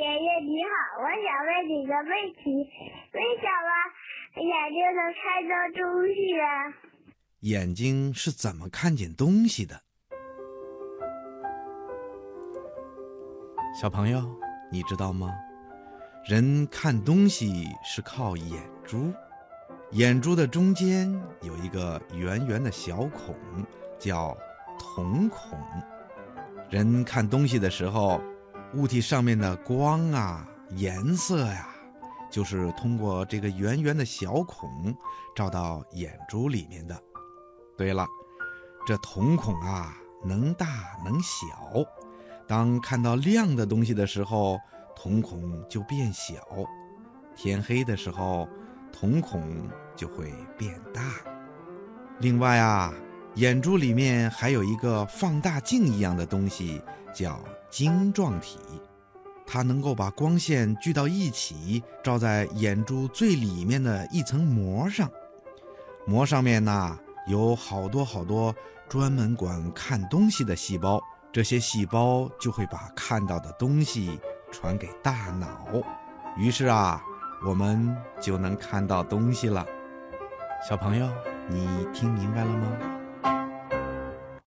爷爷你好，我想问你个问题：为什么眼睛能看到东西啊？眼睛是怎么看见东西的？小朋友，你知道吗？人看东西是靠眼珠，眼珠的中间有一个圆圆的小孔，叫瞳孔。人看东西的时候。物体上面的光啊，颜色呀，就是通过这个圆圆的小孔照到眼珠里面的。对了，这瞳孔啊，能大能小。当看到亮的东西的时候，瞳孔就变小；天黑的时候，瞳孔就会变大。另外啊，眼珠里面还有一个放大镜一样的东西，叫。晶状体，它能够把光线聚到一起，照在眼珠最里面的一层膜上。膜上面呢，有好多好多专门管看东西的细胞，这些细胞就会把看到的东西传给大脑，于是啊，我们就能看到东西了。小朋友，你听明白了吗？